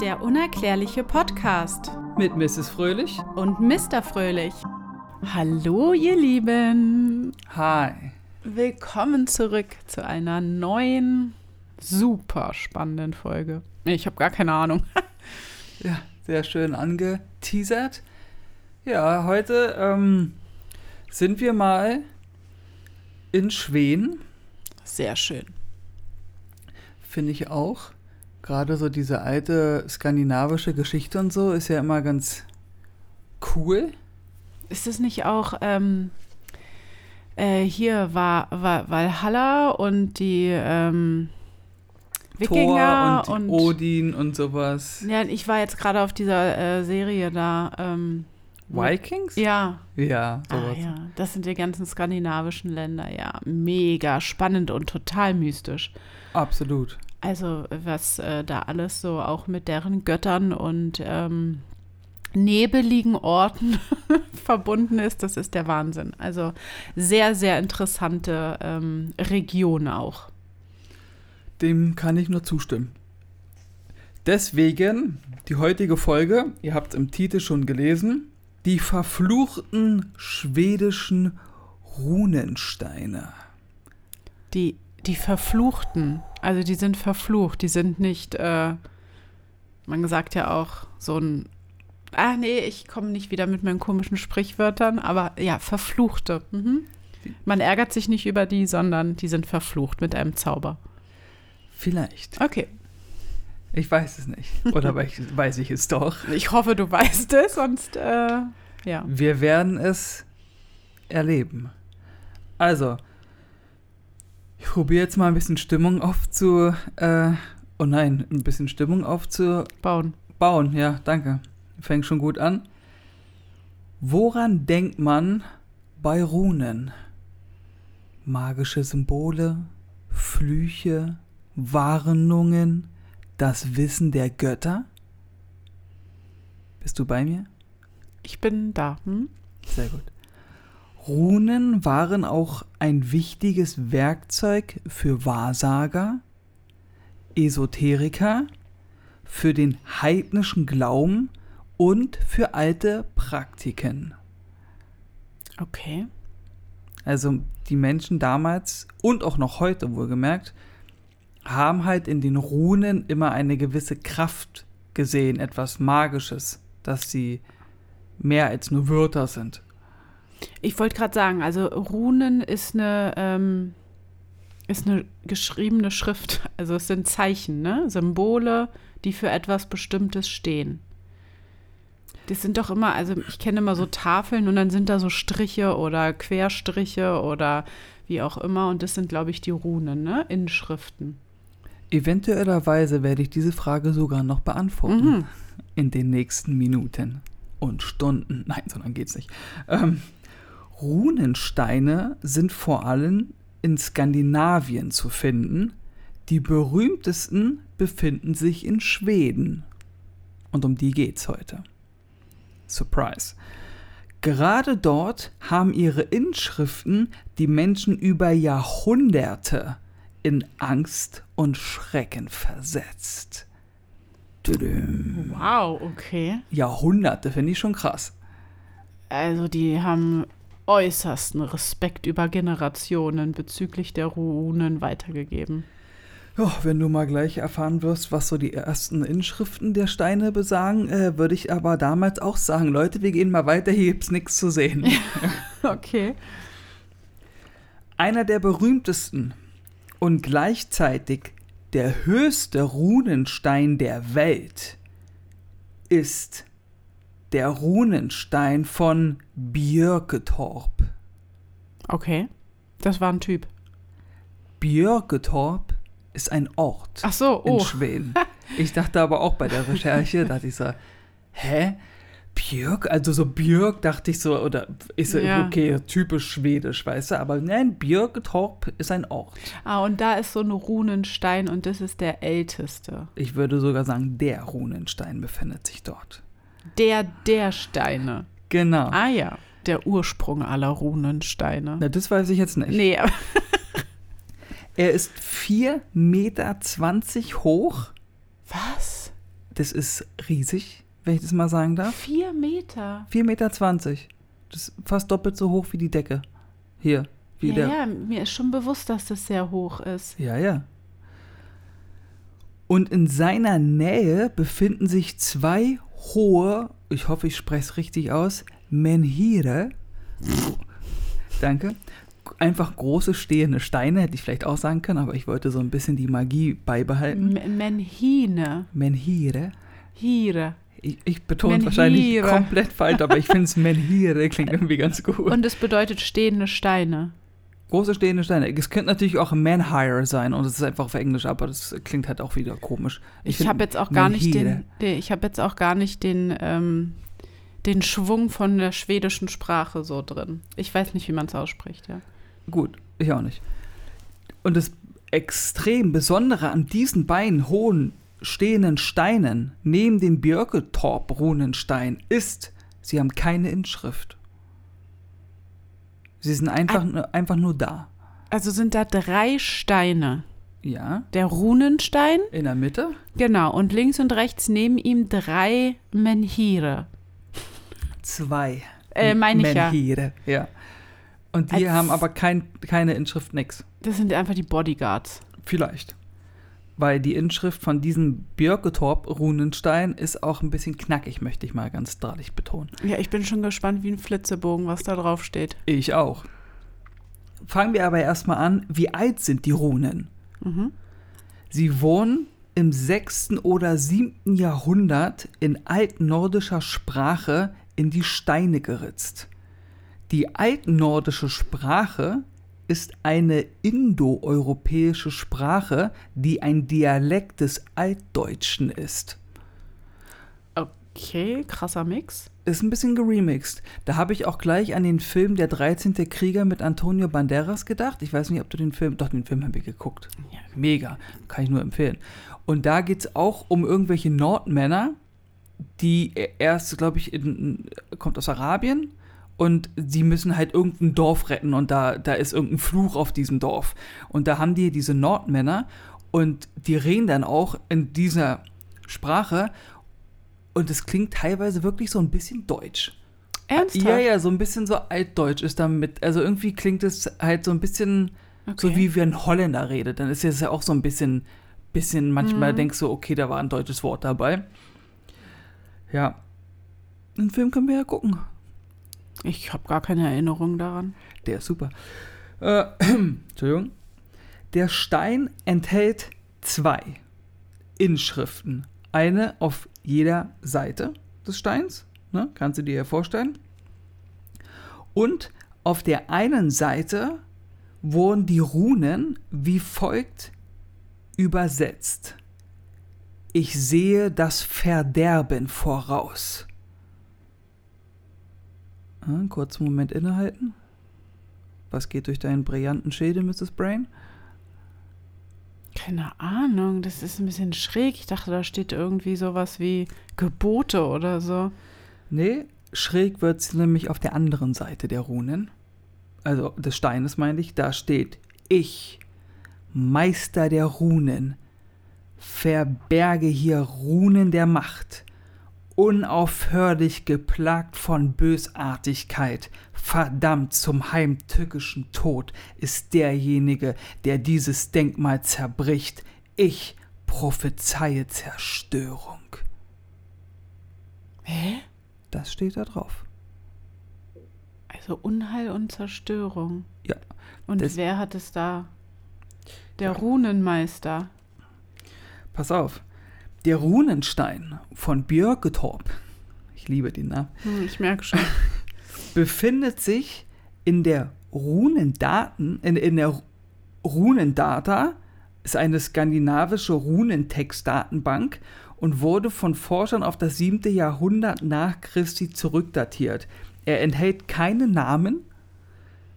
Der unerklärliche Podcast Mit Mrs. Fröhlich. und Mr. Fröhlich. Hallo, ihr Lieben. Hi. Willkommen zurück zu einer neuen, super spannenden Folge. Ich habe gar keine Ahnung. Ja, sehr schön angeteasert. Ja, heute ähm, sind wir mal in Schweden, Sehr schön. finde ich auch. Gerade so diese alte skandinavische Geschichte und so ist ja immer ganz cool. Ist es nicht auch, ähm, äh, hier war, war Valhalla und die ähm, Wikinger Thor und, Odin und sowas. Ja, ich war jetzt gerade auf dieser äh, Serie da. Ähm, Vikings? ja, Ja, ah, sowas. ja, das sind die ganzen skandinavischen Länder. Ja, mega spannend und total mystisch. Absolut. Also was äh, da alles so auch mit deren Göttern und ähm, nebeligen Orten verbunden ist, das ist der Wahnsinn. Also sehr, sehr interessante ähm, Region auch. Dem kann ich nur zustimmen. Deswegen die heutige Folge, ihr habt es im Titel schon gelesen, die verfluchten schwedischen Runensteine. Die, die Verfluchten, also die sind verflucht, die sind nicht, äh, man sagt ja auch so ein, ah nee, ich komme nicht wieder mit meinen komischen Sprichwörtern, aber ja, Verfluchte. Mhm. Man ärgert sich nicht über die, sondern die sind verflucht mit einem Zauber. Vielleicht. Okay, Ich weiß es nicht. Oder weiß- weiß ich es doch. ich hoffe, du weißt es, sonst, äh, ja. Wir werden es erleben. Also, ich probiere jetzt mal ein bisschen Stimmung aufzu... Äh, oh nein, ein bisschen Stimmung aufzubauen. Bauen. Ja, danke. Fängt schon gut an. Woran denkt man bei Runen? Magische Symbole, Flüche, Warnungen, das Wissen der Götter? Bist du bei mir? Ich bin da. Hm? Sehr gut. Runen waren auch ein wichtiges Werkzeug für Wahrsager, Esoteriker, für den heidnischen Glauben und für alte Praktiken. Okay. Also die Menschen damals und auch noch heute wohlgemerkt, haben halt in den Runen immer eine gewisse Kraft gesehen, etwas Magisches, dass sie mehr als nur Wörter sind. Ich wollte gerade sagen, also Runen ist eine, ähm, ist eine geschriebene Schrift. Also es sind Zeichen, ne? Symbole, die für etwas Bestimmtes stehen. Das sind doch immer, also ich kenne immer so Tafeln und dann sind da so Striche oder Querstriche oder wie auch immer. Und das sind, glaube ich, die Runen, ne? Inschriften. Eventuellerweise werde ich diese Frage sogar noch beantworten Mhm. in den nächsten Minuten und Stunden. Nein, sondern geht's nicht. Ähm, Runensteine sind vor allem in Skandinavien zu finden. Die berühmtesten befinden sich in Schweden. Und um die geht's heute. Surprise. Gerade dort haben ihre Inschriften die Menschen über Jahrhunderte in Angst und Schrecken versetzt. Wow, okay. Jahrhunderte finde ich schon krass. Also die haben äußersten Respekt über Generationen bezüglich der Runen weitergegeben. Ja, wenn du mal gleich erfahren wirst, was so die ersten Inschriften der Steine besagen, äh, würde ich aber damals auch sagen, Leute, wir gehen mal weiter, hier gibt's nichts zu sehen. Okay. Einer der berühmtesten und gleichzeitig der höchste Runenstein der Welt ist der Runenstein von Björketorp. Okay. Das war ein Typ. Björketorp ist ein Ort Ach so, in oh. Schweden. Ich dachte aber auch bei der Recherche, dachte ich so, hä? Björk? Also so Björk dachte ich so, oder ist so, Ja. okay, typisch schwedisch, weißt du? Aber nein, Björketorp ist ein Ort. Ah, und da ist so ein Runenstein und das ist der älteste. Ich würde sogar sagen, der Runenstein befindet sich dort. Der der Steine. Genau. Ah ja, der Ursprung aller Runensteine. Na, das weiß ich jetzt nicht. Nee, Er ist 4,20 Meter hoch. was? das ist riesig, wenn ich das mal sagen darf. Vier Meter. 4,20 Meter. Das ist fast doppelt so hoch wie die Decke. Hier. Wie Ja, der, ja, mir ist schon bewusst, dass das sehr hoch ist. Ja, ja. Und in seiner Nähe befinden sich zwei hohe, ich hoffe, ich spreche es richtig aus, Menhire. Danke. Einfach große stehende Steine, hätte ich vielleicht auch sagen können, aber ich wollte so ein bisschen die Magie beibehalten. M Menhine. Menhire. Hire. Ich, ich betone es wahrscheinlich komplett falsch, aber ich finde es Menhire klingt irgendwie ganz gut. Und es bedeutet stehende Steine. Große stehende Steine. Es könnte natürlich auch Menhire sein und es ist einfach auf Englisch, aber das klingt halt auch wieder komisch. Ich, find habe jetzt auch gar nicht den, ich habe jetzt auch gar nicht den, ähm, den Schwung von der schwedischen Sprache so drin. Ich weiß nicht, wie man es ausspricht, ja. Gut, ich auch nicht. Und das extrem Besondere an diesen beiden hohen stehenden Steinen neben dem Birketorp-Runenstein ist, sie haben keine Inschrift. Sie sind einfach, nur, einfach nur da. Also sind da drei Steine. Ja, Der Runenstein, in der Mitte. genau, und links und rechts neben ihm drei Menhire. Zwei. Äh, meine ich ja. Menhire, ja. Und die Als- haben aber kein, keine Inschrift, nix. Das sind einfach die Bodyguards. Vielleicht. Weil die Inschrift von diesem Birketorp-Runenstein ist auch ein bisschen knackig, möchte ich mal ganz drahtig betonen. Ja, ich bin schon gespannt wie ein Flitzebogen, was da drauf steht. Ich auch. Fangen wir aber erstmal an, wie alt sind die Runen? Mhm. Sie wurden im 6. oder 7. Jahrhundert in altnordischer Sprache in die Steine geritzt. Die altnordische Sprache ist eine indoeuropäische Sprache, die ein Dialekt des Altdeutschen ist. Okay, krasser Mix. Ist ein bisschen geremixed. Da habe ich auch gleich an den Film Der 13. Krieger mit Antonio Banderas gedacht. Ich weiß nicht, ob du den Film, doch den Film haben wir geguckt. Ja. Mega, kann ich nur empfehlen. Und da geht es auch um irgendwelche Nordmänner, die erst, glaube ich, in, kommt aus Arabien und sie müssen halt irgendein Dorf retten und da, da ist irgendein Fluch auf diesem Dorf. Und da haben die diese Nordmänner und die reden dann auch in dieser Sprache und es klingt teilweise wirklich so ein bisschen deutsch. Ernsthaft? Ja, ja, so ein bisschen so altdeutsch ist damit. Also irgendwie klingt es halt so ein bisschen so Okay. wie wenn ein Holländer redet. Dann ist es ja auch so ein bisschen, bisschen manchmal Mhm. denkst du, okay, da war ein deutsches Wort dabei. Ja. Den Film können wir ja gucken. Ich habe gar keine Erinnerung daran. Der ist super. Äh, Entschuldigung. Der Stein enthält zwei Inschriften. Eine auf jeder Seite des Steins. Ne? Kannst du dir ja vorstellen. Und auf der einen Seite wurden die Runen wie folgt übersetzt. Ich sehe das Verderben voraus. Ja, einen kurzen Moment innehalten. Was geht durch deinen brillanten Schädel, Mrs. Brain? Keine Ahnung, das ist ein bisschen schräg. Ich dachte, da steht irgendwie sowas wie Gebote oder so. Nee, schräg wird sie nämlich auf der anderen Seite der Runen. Also des Steines meine ich. Da steht Ich, Meister der Runen, verberge hier Runen der Macht. Unaufhörlich geplagt von Bösartigkeit, verdammt zum heimtückischen Tod, ist derjenige, der dieses Denkmal zerbricht. Ich prophezeie Zerstörung. Hä? Das steht da drauf. Also Unheil und Zerstörung. Ja, Und wer hat es da? Der Ja. Runenmeister. Pass auf. Der Runenstein von Björketorp, ich liebe den Namen, Hm, ich merke schon. befindet sich in der Runendaten, in, in der Runendata, ist eine skandinavische Runentextdatenbank und wurde von Forschern auf das 7. Jahrhundert nach Christi zurückdatiert. Er enthält keine Namen,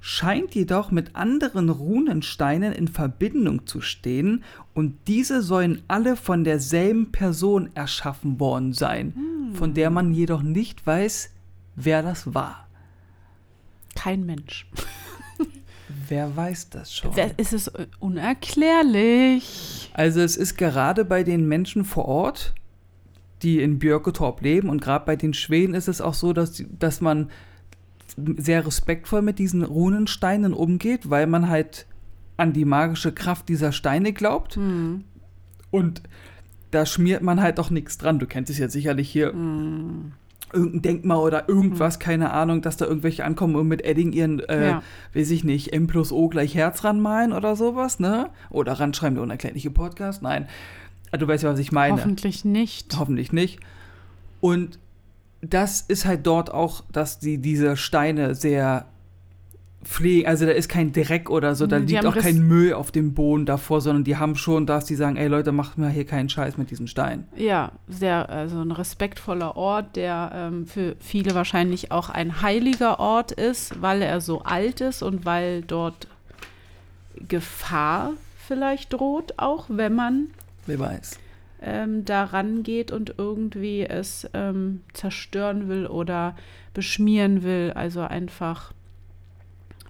scheint jedoch mit anderen Runensteinen in Verbindung zu stehen und diese sollen alle von derselben Person erschaffen worden sein, von der man jedoch nicht weiß, wer das war. Kein Mensch. Wer weiß das schon? Es ist äh, unerklärlich. Also es ist gerade bei den Menschen vor Ort die in Björketorp leben. Und gerade bei den Schweden ist es auch so, dass, dass man sehr respektvoll mit diesen Runensteinen umgeht, weil man halt an die magische Kraft dieser Steine glaubt. Hm. Und da schmiert man halt auch nichts dran. Du kennst es jetzt sicherlich hier. Hm. Irgendein Denkmal oder irgendwas, keine Ahnung, dass da irgendwelche ankommen und mit Edding ihren, äh, Ja. weiß ich nicht, M plus O gleich Herz ranmalen oder sowas, ne? Oder ranschreiben, der unerklärliche Podcast. Nein. Ah, Du weißt ja, was ich meine. Hoffentlich nicht. Hoffentlich nicht. Und das ist halt dort auch, dass die diese Steine sehr pflegen. Also da ist kein Dreck oder so, da Die liegt auch kein Müll auf dem Boden davor, sondern die haben schon, dass die sagen, ey Leute, macht mir hier keinen Scheiß mit diesem Stein. Ja, sehr, also ein respektvoller Ort, der ähm, für viele wahrscheinlich auch ein heiliger Ort ist, weil er so alt ist und weil dort Gefahr vielleicht droht, auch wenn man Wer weiß. Ähm, da rangeht und irgendwie es ähm, zerstören will oder beschmieren will, also einfach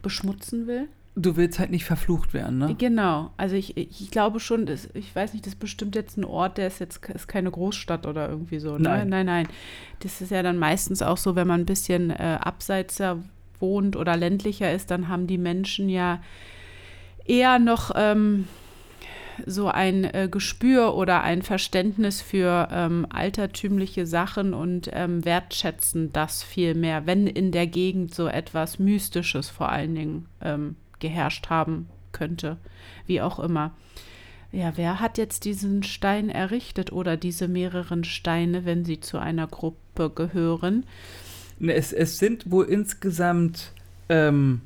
beschmutzen will. Du willst halt nicht verflucht werden, ne? Genau, also ich, ich glaube schon, das, ich weiß nicht, das ist bestimmt jetzt ein Ort, der ist jetzt ist keine Großstadt oder irgendwie so. Ne? Nein. nein, nein. Das ist ja dann meistens auch so, wenn man ein bisschen äh, abseitser wohnt oder ländlicher ist, dann haben die Menschen ja eher noch ähm, so ein äh, Gespür oder ein Verständnis für ähm, altertümliche Sachen und ähm, wertschätzen das viel mehr, wenn in der Gegend so etwas Mystisches vor allen Dingen ähm, geherrscht haben könnte, wie auch immer. Ja, wer hat jetzt diesen Stein errichtet oder diese mehreren Steine, wenn sie zu einer Gruppe gehören? Ne, Es, es sind wohl insgesamt ähm,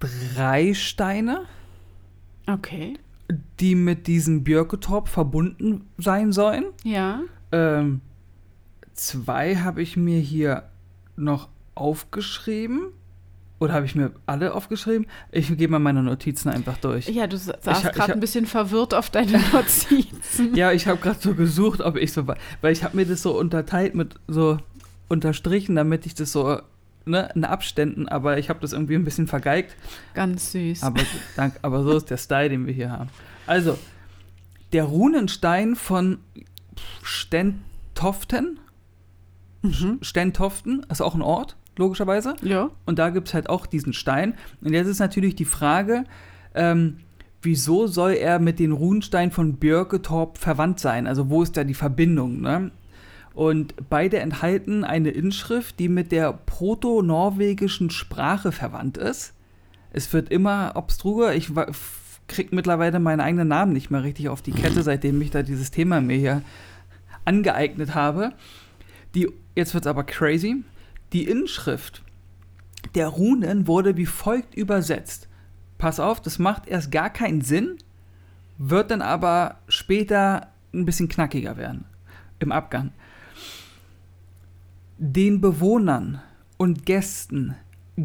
drei Steine, Okay. Die mit diesem Björketorp verbunden sein sollen. Ja. Ähm, zwei habe ich mir hier noch aufgeschrieben. Oder habe ich mir alle aufgeschrieben? Ich gehe mal meine Notizen einfach durch. Ja, du sa- Ich sahst ha- ich gerade ein bisschen verwirrt auf deine Notizen. Ja, ich habe gerade so gesucht, ob ich so, weil ich habe mir das so unterteilt mit so unterstrichen, damit ich das so ne, in Abständen, aber ich habe das irgendwie ein bisschen vergeigt. Ganz süß. Aber, dank, aber so ist der Style, den wir hier haben. Also, der Runenstein von Stentoften, mhm. Stentoften ist auch ein Ort, logischerweise. Ja. Und da gibt es halt auch diesen Stein. Und jetzt ist natürlich die Frage, ähm, wieso soll er mit den Runensteinen von Björketorp verwandt sein? Also wo ist da die Verbindung? Ne? Und beide enthalten eine Inschrift, die mit der proto-norwegischen Sprache verwandt ist. Es wird immer obstruer. Ich wa- f- krieg mittlerweile meinen eigenen Namen nicht mehr richtig auf die Kette, seitdem ich da dieses Thema mir hier angeeignet habe. Die, jetzt wird's aber crazy. Die Inschrift der Runen wurde wie folgt übersetzt. Pass auf, das macht erst gar keinen Sinn, wird dann aber später ein bisschen knackiger werden im Abgang. Den Bewohnern und Gästen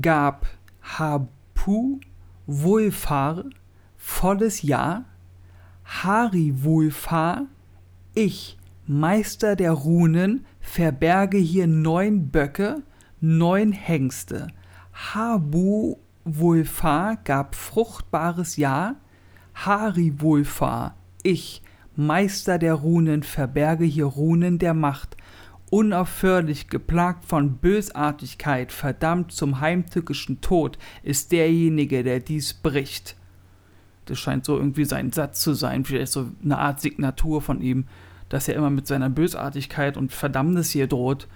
gab Hapu Wohlfahr volles Jahr, Hari Wohlfahr, ich, Meister der Runen, verberge hier neun Böcke, neun Hengste. Habu Wohlfahr gab fruchtbares Jahr, Hari Wohlfahr, ich, Meister der Runen, verberge hier Runen der Macht, unaufhörlich geplagt von Bösartigkeit, verdammt zum heimtückischen Tod, ist derjenige, der dies bricht. Das scheint so irgendwie sein Satz zu sein, vielleicht so eine Art Signatur von ihm, dass er immer mit seiner Bösartigkeit und Verdammnis hier droht.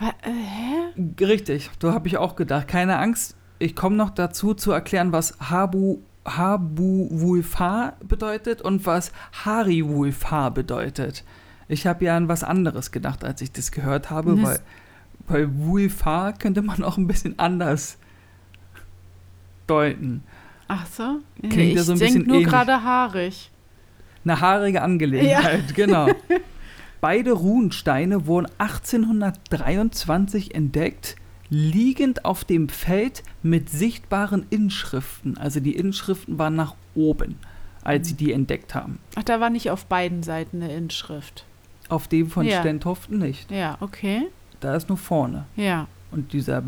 Äh, hä? Richtig, so habe ich auch gedacht. Keine Angst, ich komme noch dazu zu erklären, was Habu, Habu Wulfar bedeutet und was Hari Wulfar bedeutet. Ich habe ja an was anderes gedacht, als ich das gehört habe, Das- weil bei Wulfar könnte man auch ein bisschen anders deuten. Ach so? Klingt ich ja so ein bisschen nur gerade haarig. Eine haarige Angelegenheit, genau. Beide Runensteine wurden 1823 entdeckt, liegend auf dem Feld mit sichtbaren Inschriften. Also die Inschriften waren nach oben, als sie die entdeckt haben. Ach, da war nicht auf beiden Seiten eine Inschrift. Auf dem von Ja. Stentoften nicht. Ja, okay. Da ist nur vorne. Ja. Und dieser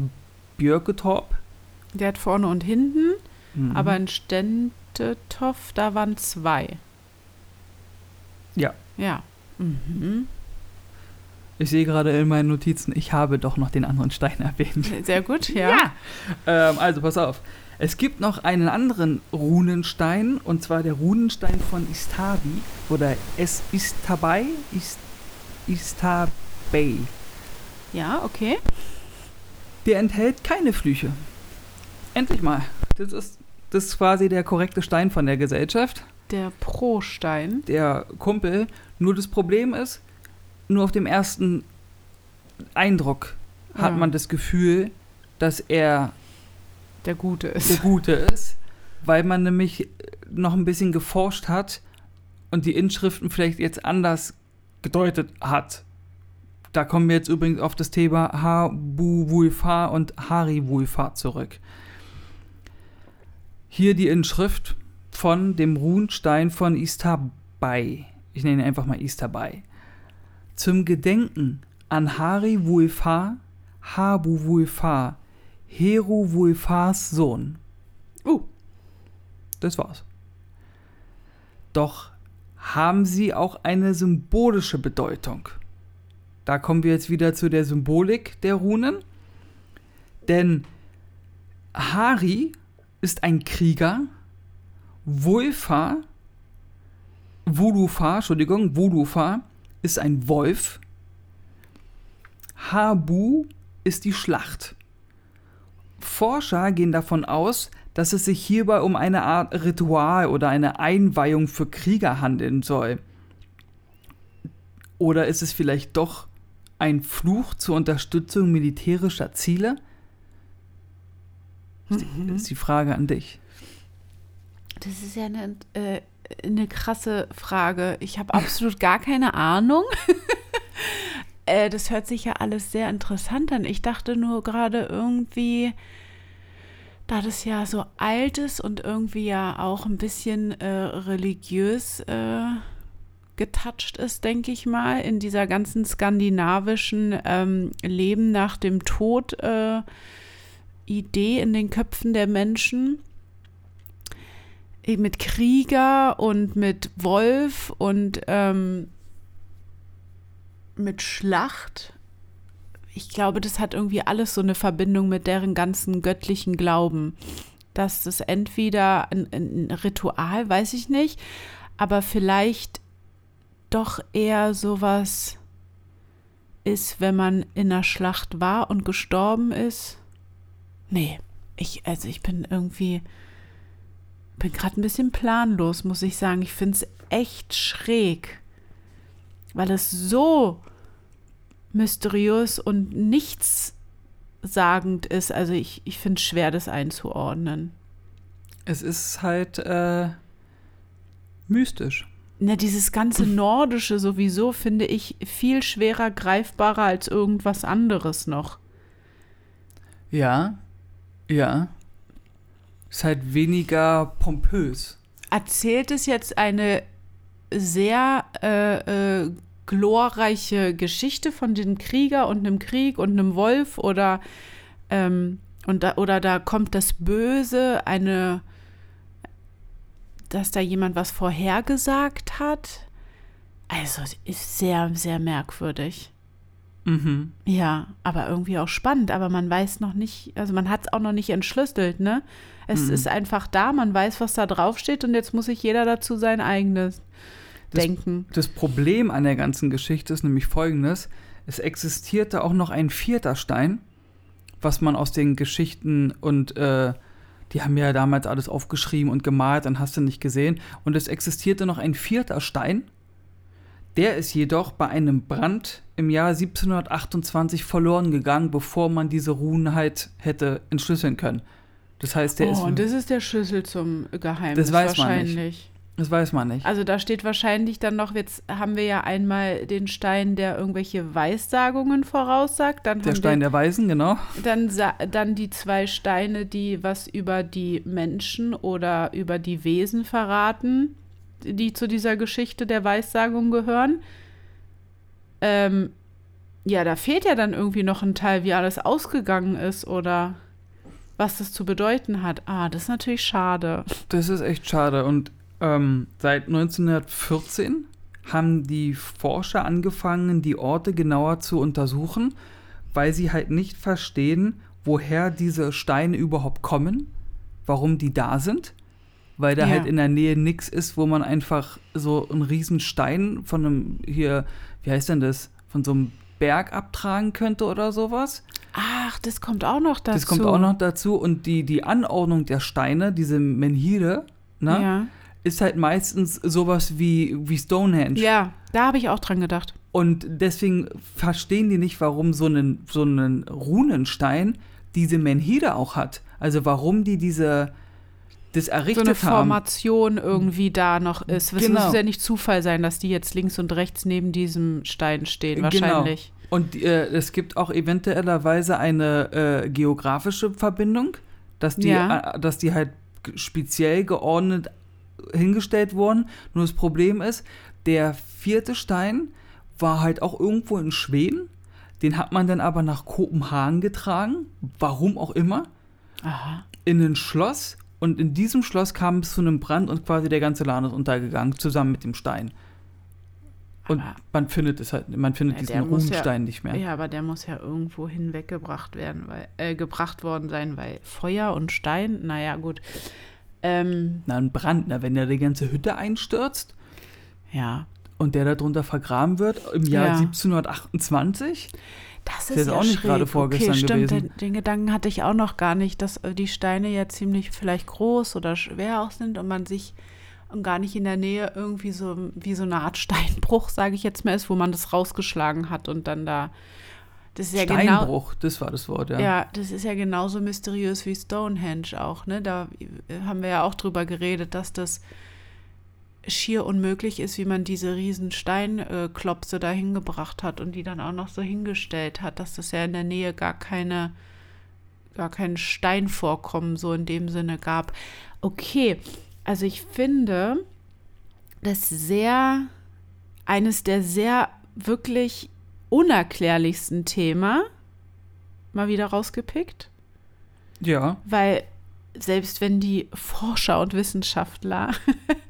Björketorp. Der hat vorne und hinten, mhm. aber in Stentetoff, da waren zwei. Ja. Ja. Mhm. Ich sehe gerade in meinen Notizen, ich habe doch noch den anderen Stein erwähnt. Sehr gut, ja. Ähm, also pass auf. Es gibt noch einen anderen Runenstein, und zwar der Runenstein von Istabi oder Es Istabai, Ist, Istabei. Ja, okay. Der enthält keine Flüche. Endlich mal. Das ist, das ist quasi der korrekte Stein von der Gesellschaft. Der Pro-Stein. Der Kumpel. Nur das Problem ist, nur auf dem ersten Eindruck hat Ja. man das Gefühl, dass er Der Gute ist. der Gute ist, weil man nämlich noch ein bisschen geforscht hat und die Inschriften vielleicht jetzt anders gedeutet hat. Da kommen wir jetzt übrigens auf das Thema Habu-Wulfa und Hari-Wulfa zurück. Hier die Inschrift von dem Runstein von Istabai. Ich nenne ihn einfach mal Istabai. Zum Gedenken an Hari-Wulfa, Habu-Wulfa, Heru-Wulfas Sohn. Uh, Das war's. Doch haben sie auch eine symbolische Bedeutung. Da kommen wir jetzt wieder zu der Symbolik der Runen. Denn Hari ist ein Krieger, Wulfa, Wulufa, Entschuldigung, Wulufa ist ein Wolf, Habu ist die Schlacht. Forscher gehen davon aus, dass es sich hierbei um eine Art Ritual oder eine Einweihung für Krieger handeln soll. Oder ist es vielleicht doch ein Fluch zur Unterstützung militärischer Ziele? Das ist die Frage an dich. das ist ja eine, äh, eine krasse Frage. Ich habe absolut gar keine Ahnung. äh, das hört sich ja alles sehr interessant an. Ich dachte nur gerade irgendwie, da das ja so alt ist und irgendwie ja auch ein bisschen äh, religiös äh, getoucht ist, denke ich mal, in dieser ganzen skandinavischen ähm, Leben nach dem Tod äh, Idee in den Köpfen der Menschen. Eben Mit Krieger und mit Wolf und ähm, mit Schlacht. Ich glaube, das hat irgendwie alles so eine Verbindung mit deren ganzen göttlichen Glauben. Dass das entweder ein, ein Ritual, weiß ich nicht, aber vielleicht doch eher sowas ist, wenn man in einer Schlacht war und gestorben ist. Nee, ich, also ich bin irgendwie, bin gerade ein bisschen planlos, muss ich sagen. Ich finde es echt schräg, weil es so mysteriös und nichtssagend ist. Also ich, ich finde es schwer, das einzuordnen. Es ist halt äh, mystisch. Na, dieses ganze Nordische sowieso finde ich viel schwerer greifbarer als irgendwas anderes noch. Ja, ja. Ist halt weniger pompös. Erzählt es jetzt eine sehr äh, äh, glorreiche Geschichte von dem Krieger und einem Krieg und einem Wolf oder, ähm, und da, oder da kommt das Böse, eine, dass da jemand was vorhergesagt hat? Also es ist sehr, sehr merkwürdig. Mhm. Ja, aber irgendwie auch spannend, aber man weiß noch nicht, also man hat es auch noch nicht entschlüsselt, ne? Es Mhm. ist einfach da, man weiß, was da draufsteht und jetzt muss sich jeder dazu sein eigenes Das- denken. Das Problem an der ganzen Geschichte ist nämlich folgendes: Es existierte auch noch ein vierter Stein, was man aus den Geschichten und äh, die haben ja damals alles aufgeschrieben und gemalt, dann hast du nicht gesehen. Und es existierte noch ein vierter Stein, der ist jedoch bei einem Brand im Jahr 1728 verloren gegangen, bevor man diese Runen halt hätte entschlüsseln können. Das heißt, der oh, ist. und das ist der Schlüssel zum Geheimnis Das weiß man nicht. Das weiß man nicht. Also da steht wahrscheinlich dann noch, jetzt haben wir ja einmal den Stein, der irgendwelche Weissagungen voraussagt. Dann Der Stein wir der Weisen, genau. Dann, dann die zwei Steine, die was über die Menschen oder über die Wesen verraten, die zu dieser Geschichte der Weissagung gehören. Ähm, ja, da fehlt ja dann irgendwie noch ein Teil, wie alles ausgegangen ist oder was das zu bedeuten hat. Ah, das ist natürlich schade. Das ist echt schade. Und ähm, seit 1914 haben die Forscher angefangen, die Orte genauer zu untersuchen, weil sie halt nicht verstehen, woher diese Steine überhaupt kommen, warum die da sind, weil da Ja. halt in der Nähe nichts ist, wo man einfach so einen riesen Stein von einem hier, wie heißt denn das, von so einem Berg abtragen könnte oder sowas. Ach, das kommt auch noch dazu. Das kommt auch noch dazu und die, die Anordnung der Steine, diese Menhire, ne, Ja. Ist halt meistens sowas wie, wie Stonehenge. ja, da habe ich auch dran gedacht. Und deswegen verstehen die nicht, warum so einen, so einen Runenstein diese Menhire auch hat. Also warum die diese das So errichtet eine haben. Formation irgendwie da noch ist. Es Genau. muss ja nicht Zufall sein, dass die jetzt links und rechts neben diesem Stein stehen, Genau. wahrscheinlich. Und äh, es gibt auch eventuellerweise eine äh, geografische Verbindung, dass die, Ja. äh, dass die halt speziell geordnet hingestellt wurden. Nur das Problem ist, der vierte Stein war halt auch irgendwo in Schweden. Den hat man dann aber nach Kopenhagen getragen, warum auch immer, Aha. in ein Schloss. Und in diesem Schloss kam es zu einem Brand und quasi der ganze Laden ist untergegangen, zusammen mit dem Stein. Und Aber- man findet es halt, man findet Ja, diesen muss ja- nicht mehr. Ja, aber der muss ja irgendwo hinweggebracht werden, weil, äh, gebracht worden sein, weil Feuer und Stein, naja, gut. Ähm, Na, ein Brand, na, wenn der die ganze Hütte einstürzt ja, und der darunter vergraben wird im Jahr Ja. 1728. das Ist ist jetzt ja auch nicht schräg. gerade vorgestern okay, stimmt, gewesen. Den, den Gedanken hatte ich auch noch gar nicht, dass äh, die Steine ja ziemlich vielleicht groß oder schwer auch sind und man sich und gar nicht in der Nähe irgendwie so wie so eine Art Steinbruch, sage ich jetzt mal, ist, wo man das rausgeschlagen hat und dann da. Das ist ja genau. Steinbruch, das war das Wort, ja. Ja, das ist ja genauso mysteriös wie Stonehenge auch, ne? Da äh, haben wir ja auch drüber geredet, dass das schier unmöglich ist, wie man diese riesen Steinklopse da hingebracht hat und die dann auch noch so hingestellt hat, dass das ja in der Nähe gar keine, gar kein Steinvorkommen so in dem Sinne gab. Okay, also ich finde das sehr, eines der sehr wirklich unerklärlichsten Thema mal wieder rausgepickt, Ja, weil selbst wenn die Forscher und Wissenschaftler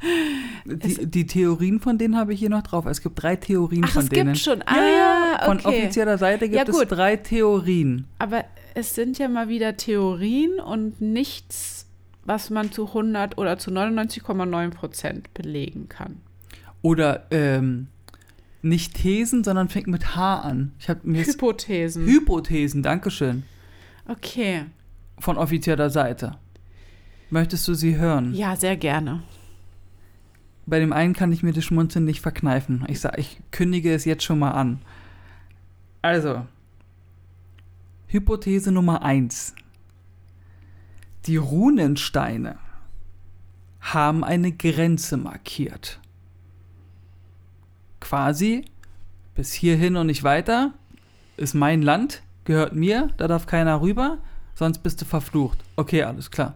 die, die Theorien von denen habe ich hier noch drauf. Es gibt drei Theorien Ach, von es denen. gibt schon. Ja, ja, Ah, von okay. offizieller Seite gibt Ja, es drei Theorien. Aber es sind ja mal wieder Theorien und nichts, was man zu 100 oder zu 99,9 Prozent belegen kann. Oder ähm, nicht Thesen, sondern fängt mit H an. Ich habe mir Hypothesen. Hypothesen, Dankeschön, okay. von offizieller Seite. Möchtest du sie hören? Ja, sehr gerne. Bei dem einen kann ich mir das Schmunzeln nicht verkneifen. Ich sag, ich kündige es jetzt schon mal an. Also, Hypothese Nummer eins: Die Runensteine haben eine Grenze markiert. Quasi bis hierhin und nicht weiter ist mein Land, gehört mir, da darf keiner rüber, sonst bist du verflucht. Okay, alles klar.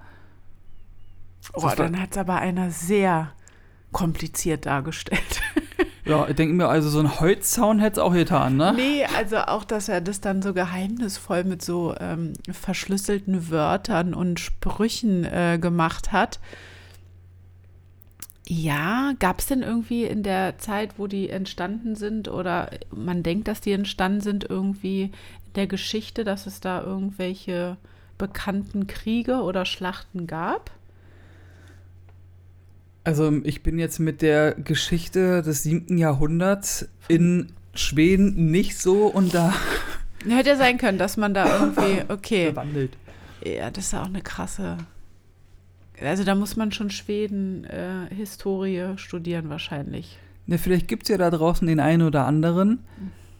Oh, Das dann hat es aber einer sehr kompliziert dargestellt. Ja, ich denke mir, also so ein Holzzaun hätte es auch getan, ne? Nee, also auch, dass er das dann so geheimnisvoll mit so ähm, verschlüsselten Wörtern und Sprüchen äh, gemacht hat. Ja, gab es denn irgendwie in der Zeit, wo die entstanden sind oder man denkt, dass die entstanden sind, irgendwie in der Geschichte, dass es da irgendwelche bekannten Kriege oder Schlachten gab? Also ich bin jetzt mit der Geschichte des siebten Jahrhunderts in Schweden nicht so und da Hätte ja sein können, dass man da irgendwie, okay. bewandelt. Ja, das ist ja auch eine krasse. Also da muss man schon Schweden äh, Historie studieren wahrscheinlich. Ne, vielleicht gibt es ja da draußen den einen oder anderen,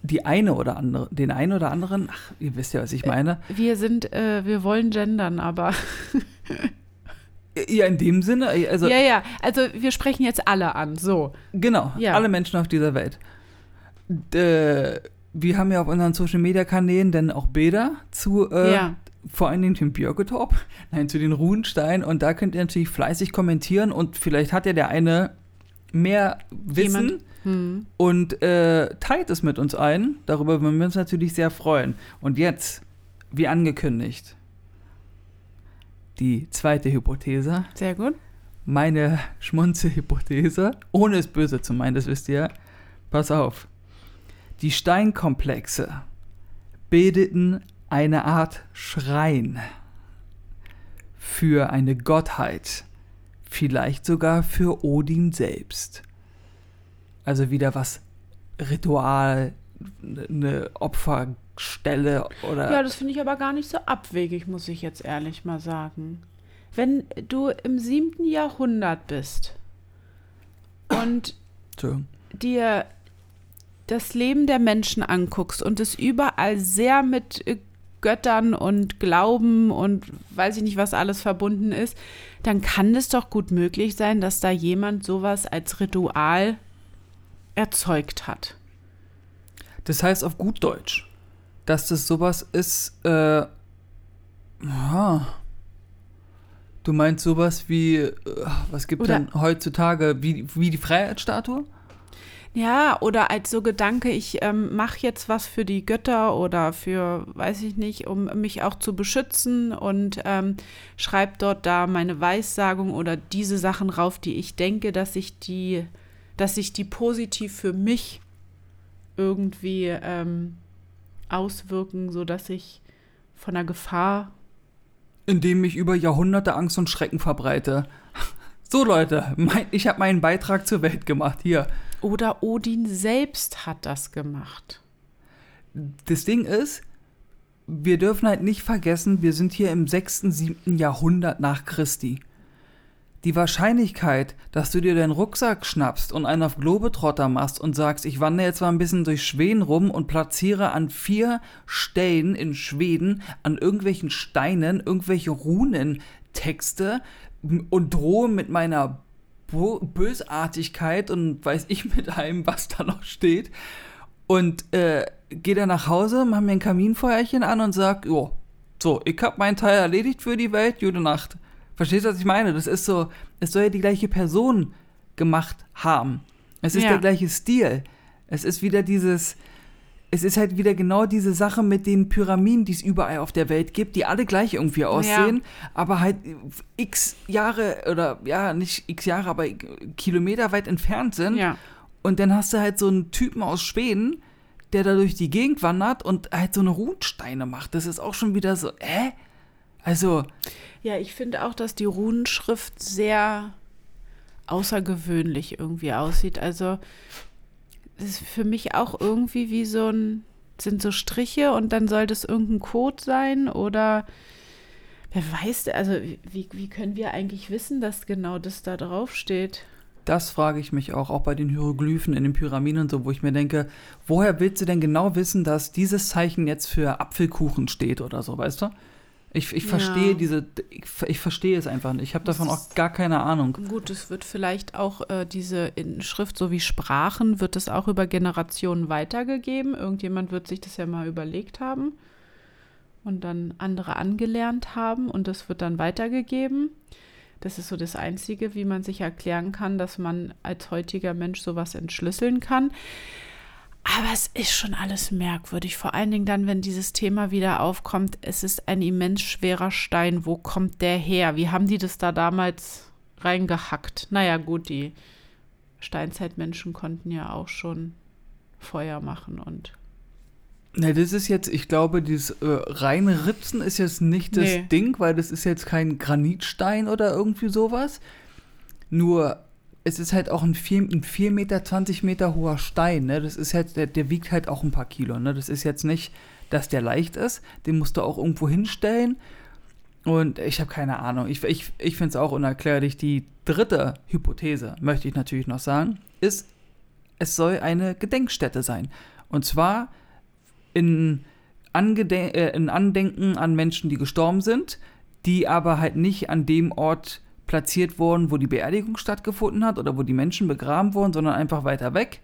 die eine oder andere, den einen oder anderen, ach, ihr wisst ja, was ich meine. Wir sind, äh, wir wollen gendern, aber Ja, in dem Sinne, also ja, ja. Also wir sprechen jetzt alle an. So. Genau, Ja. alle Menschen auf dieser Welt. D wir haben ja auf unseren Social Media Kanälen dann auch Bilder zu, äh, Ja. Vor allen Dingen dem Björketorp, nein, zu den Ruhensteinen und da könnt ihr natürlich fleißig kommentieren und vielleicht hat ja der eine mehr Wissen? Hm. und äh, teilt es mit uns ein. Darüber würden wir uns natürlich sehr freuen. Und jetzt, wie angekündigt, die zweite Hypothese Sehr gut. meine Schmunzelhypothese, ohne es böse zu meinen, das wisst ihr, Pass auf. Die Steinkomplexe bildeten eine Art Schrein für eine Gottheit, vielleicht sogar für Odin selbst. Also wieder was Ritual, eine Opferstelle oder. Ja, das finde ich aber gar nicht so abwegig, muss ich jetzt ehrlich mal sagen. Wenn du im siebten Jahrhundert bist und dir das Leben der Menschen anguckst und es überall sehr mit äh, Göttern und Glauben und weiß ich nicht, was alles verbunden ist, dann kann es doch gut möglich sein, dass da jemand sowas als Ritual erzeugt hat. Das heißt auf gut Deutsch, dass das sowas ist, äh, ja. Du meinst sowas wie, äh, was gibt Oder- denn heutzutage, wie, wie die Freiheitsstatue? Ja, oder als so Gedanke, ich ähm, mache jetzt was für die Götter oder für, weiß ich nicht, um mich auch zu beschützen und ähm, schreibe dort da meine Weissagung oder diese Sachen rauf, die ich denke, dass ich die, dass sich die positiv für mich irgendwie ähm, auswirken, sodass ich von der Gefahr. Indem ich über Jahrhunderte Angst und Schrecken verbreite. So Leute, mein, ich habe meinen Beitrag zur Welt gemacht. Hier. Oder Odin selbst hat das gemacht. Das Ding ist, wir dürfen halt nicht vergessen, wir sind hier im 6., 7. Jahrhundert nach Christi. Die Wahrscheinlichkeit, dass du dir deinen Rucksack schnappst und einen auf Globetrotter machst und sagst, ich wandere jetzt mal ein bisschen durch Schweden rum und platziere an vier Stellen in Schweden an irgendwelchen Steinen irgendwelche Runentexte und drohe mit meiner Bo Bösartigkeit und weiß ich mit allem, was da noch steht. Und äh, gehe dann nach Hause, mach mir ein Kaminfeuerchen an und sag, jo, so, ich hab meinen Teil erledigt für die Welt, gute Nacht. Verstehst du, was ich meine? Das ist so, es soll ja die gleiche Person gemacht haben. Es ist Ja. der gleiche Stil. Es ist wieder dieses, es ist halt wieder genau diese Sache mit den Pyramiden, die es überall auf der Welt gibt, die alle gleich irgendwie aussehen, aber halt x Jahre oder ja, nicht x Jahre, aber Kilometer weit entfernt sind. Ja. Und dann hast du halt so einen Typen aus Schweden, der da durch die Gegend wandert und halt so eine Runensteine macht. Das ist auch schon wieder so, hä? Also, Ja, ich finde auch, dass die Runenschrift sehr außergewöhnlich irgendwie aussieht. Also ist für mich auch irgendwie wie so ein, sind so Striche und dann soll das irgendein Code sein oder wer weiß, also wie, wie können wir eigentlich wissen, dass genau das da drauf steht? das frage ich mich auch, auch bei den Hieroglyphen in den Pyramiden und so, wo ich mir denke, woher willst du denn genau wissen, dass dieses Zeichen jetzt für Apfelkuchen steht oder so, weißt du? Ich, ich Ja. verstehe diese, ich, ich verstehe es einfach nicht. Ich habe davon auch gar keine Ahnung. Gut, es wird vielleicht auch äh, diese in Schrift so wie Sprachen, wird es auch über Generationen weitergegeben. Irgendjemand wird sich das ja mal überlegt haben und dann andere angelernt haben und das wird dann weitergegeben. Das ist so das Einzige, wie man sich erklären kann, dass man als heutiger Mensch sowas entschlüsseln kann. Aber es ist schon alles merkwürdig. Vor allen Dingen dann, wenn dieses Thema wieder aufkommt. Es ist ein immens schwerer Stein. Wo kommt der her? Wie haben die das da damals reingehackt? Naja, gut, die Steinzeitmenschen konnten ja auch schon Feuer machen und. Ne, das ist jetzt, ich glaube, dieses äh, reine Ritzen ist jetzt nicht das Nee. Ding, weil das ist jetzt kein Granitstein oder irgendwie sowas. Nur, es ist halt auch ein 4, ein 4 Meter, 20 Meter hoher Stein, ne? Das ist halt, der, der wiegt halt auch ein paar Kilo, ne? Das ist jetzt nicht, dass der leicht ist. Den musst du auch irgendwo hinstellen. Und ich habe keine Ahnung. Ich, ich, ich finde es auch unerklärlich. Die dritte Hypothese, möchte ich natürlich noch sagen, ist, es soll eine Gedenkstätte sein. Und zwar in, Angeden äh, in Andenken an Menschen, die gestorben sind, die aber halt nicht an dem Ort platziert wurden, wo die Beerdigung stattgefunden hat oder wo die Menschen begraben wurden, sondern einfach weiter weg.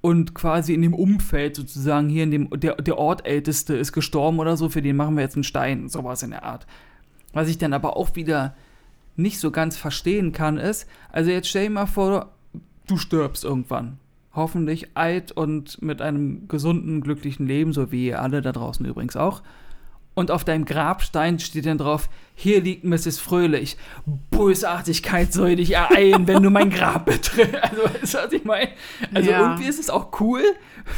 Und quasi in dem Umfeld sozusagen hier in dem, der, der Ortälteste ist gestorben oder so, für den machen wir jetzt einen Stein, sowas in der Art. Was ich dann aber auch wieder nicht so ganz verstehen kann, ist, also jetzt stell dir mal vor, du stirbst irgendwann. Hoffentlich alt und mit einem gesunden, glücklichen Leben, so wie alle da draußen übrigens auch. Und auf deinem Grabstein steht dann drauf, hier liegt Mrs. Fröhlich. Bösartigkeit soll dich ereilen, wenn du mein Grab betrittst. Also, weißt du, was ich meine? Also, Ja. irgendwie ist es auch cool,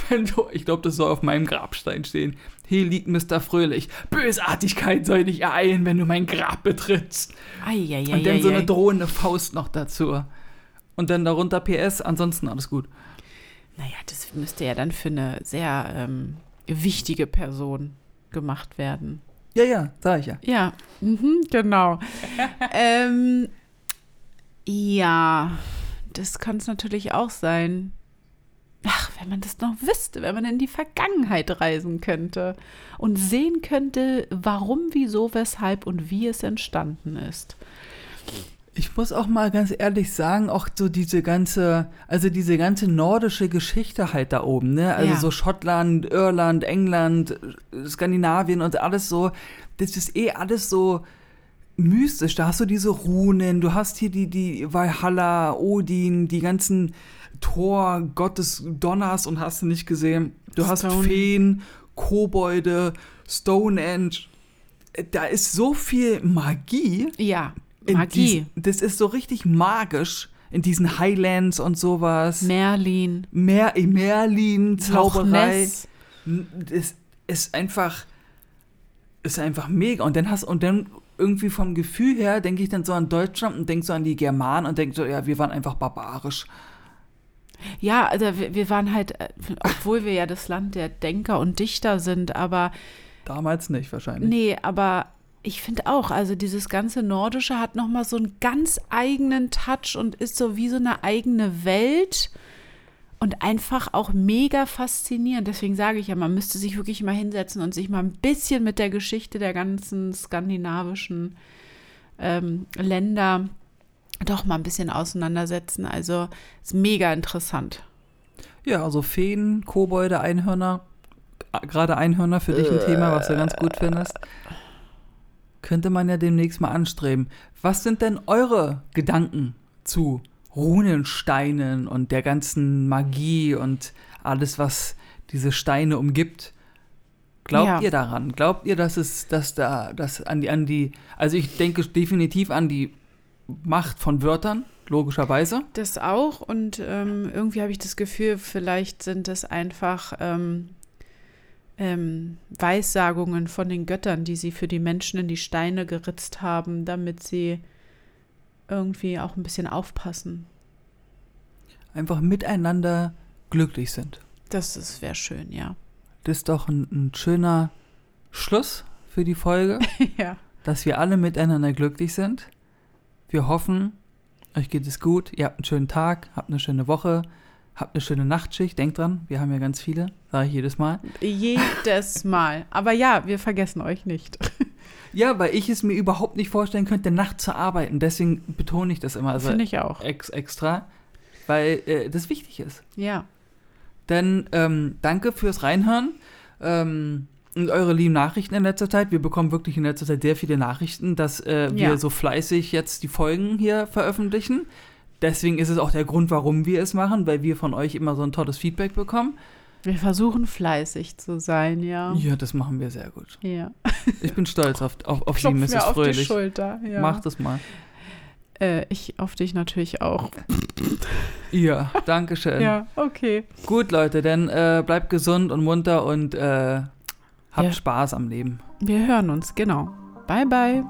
wenn du, ich glaube, das soll auf meinem Grabstein stehen. Hier liegt Mr. Fröhlich. Bösartigkeit soll dich ereilen, wenn du mein Grab betrittst. Eieiei. Und dann so eine drohende Faust noch dazu. Und dann darunter PS, ansonsten alles gut. Naja, das müsste ja dann für eine sehr ähm, wichtige Person gemacht werden. Ja, ja, sag ich ja. Ja, mhm, genau. ähm, ja, das kann es natürlich auch sein. Ach, wenn man das noch wüsste, wenn man in die Vergangenheit reisen könnte und sehen könnte, warum, wieso, weshalb und wie es entstanden ist. Ich muss auch mal ganz ehrlich sagen, auch so diese ganze, also diese ganze nordische Geschichte halt da oben, ne? Also Ja. so Schottland, Irland, England, Skandinavien und alles so, das ist eh alles so mystisch. Da hast du diese Runen, du hast hier die, die Valhalla, Odin, die ganzen Thor, Gott des Donners und hast du nicht gesehen. Du hast Stone. Feen, Kobolde, Stonehenge. Da ist so viel Magie. Ja, Magie. diesen- das ist so richtig magisch in diesen Highlands und sowas. Merlin, Mer Merlin, Zauberei. Das ist einfach, ist einfach mega. Und dann hast und dann irgendwie vom Gefühl her denke ich dann so an Deutschland und denke so an die Germanen und denke so, ja, wir waren einfach barbarisch. Ja, also wir, wir waren halt, äh, obwohl wir ja das Land der Denker und Dichter sind, aber Damals nicht wahrscheinlich. nee, aber ich finde auch, also dieses ganze Nordische hat nochmal so einen ganz eigenen Touch und ist so wie so eine eigene Welt und einfach auch mega faszinierend. Deswegen sage ich ja, man müsste sich wirklich mal hinsetzen und sich mal ein bisschen mit der Geschichte der ganzen skandinavischen ähm, Länder doch mal ein bisschen auseinandersetzen. Also ist mega interessant. Ja, also Feen, Kobolde, Einhörner. Gerade Einhörner für dich ein Thema, was du ganz gut findest. Könnte man ja demnächst mal anstreben. Was sind denn eure Gedanken zu Runensteinen und der ganzen Magie und alles, was diese Steine umgibt? Glaubt Ja. ihr daran? Glaubt ihr, dass es, dass da, dass an die, an die, also ich denke definitiv an die Macht von Wörtern, logischerweise. Das auch und ähm, irgendwie habe ich das Gefühl, vielleicht sind es einfach ähm, ähm, Weissagungen von den Göttern, die sie für die Menschen in die Steine geritzt haben, damit sie irgendwie auch ein bisschen aufpassen. Einfach miteinander glücklich sind. Das ist wäre schön, ja. Das ist doch ein, ein schöner Schluss für die Folge, ja. dass wir alle miteinander glücklich sind. Wir hoffen, euch geht es gut, ihr habt einen schönen Tag, habt eine schöne Woche, habt eine schöne Nachtschicht. Denkt dran, wir haben ja ganz viele, sage ich jedes Mal. Jedes Mal. Aber ja, wir vergessen euch nicht. Ja, weil ich es mir überhaupt nicht vorstellen könnte, nachts zu arbeiten. Deswegen betone ich das immer also Finde ich auch. ex extra, weil äh, das wichtig ist. Ja. Dann ähm, danke fürs Reinhören ähm, und eure lieben Nachrichten in letzter Zeit. Wir bekommen wirklich in letzter Zeit sehr viele Nachrichten, dass äh, wir Ja. so fleißig jetzt die Folgen hier veröffentlichen. Deswegen ist es auch der Grund, warum wir es machen, weil wir von euch immer so ein tolles Feedback bekommen. Wir versuchen fleißig zu sein, ja. Ja, das machen wir sehr gut. Ja. Ich bin stolz auf, auf, auf Sie, Mrs. mir auf die Fröhlich. Schulter. Ja. Macht es mal. Äh, ich auf dich natürlich auch. Ja, danke schön. Ja, okay. Gut, Leute, dann äh, bleibt gesund und munter und äh, habt Ja. Spaß am Leben. Wir hören uns, genau. Bye, bye.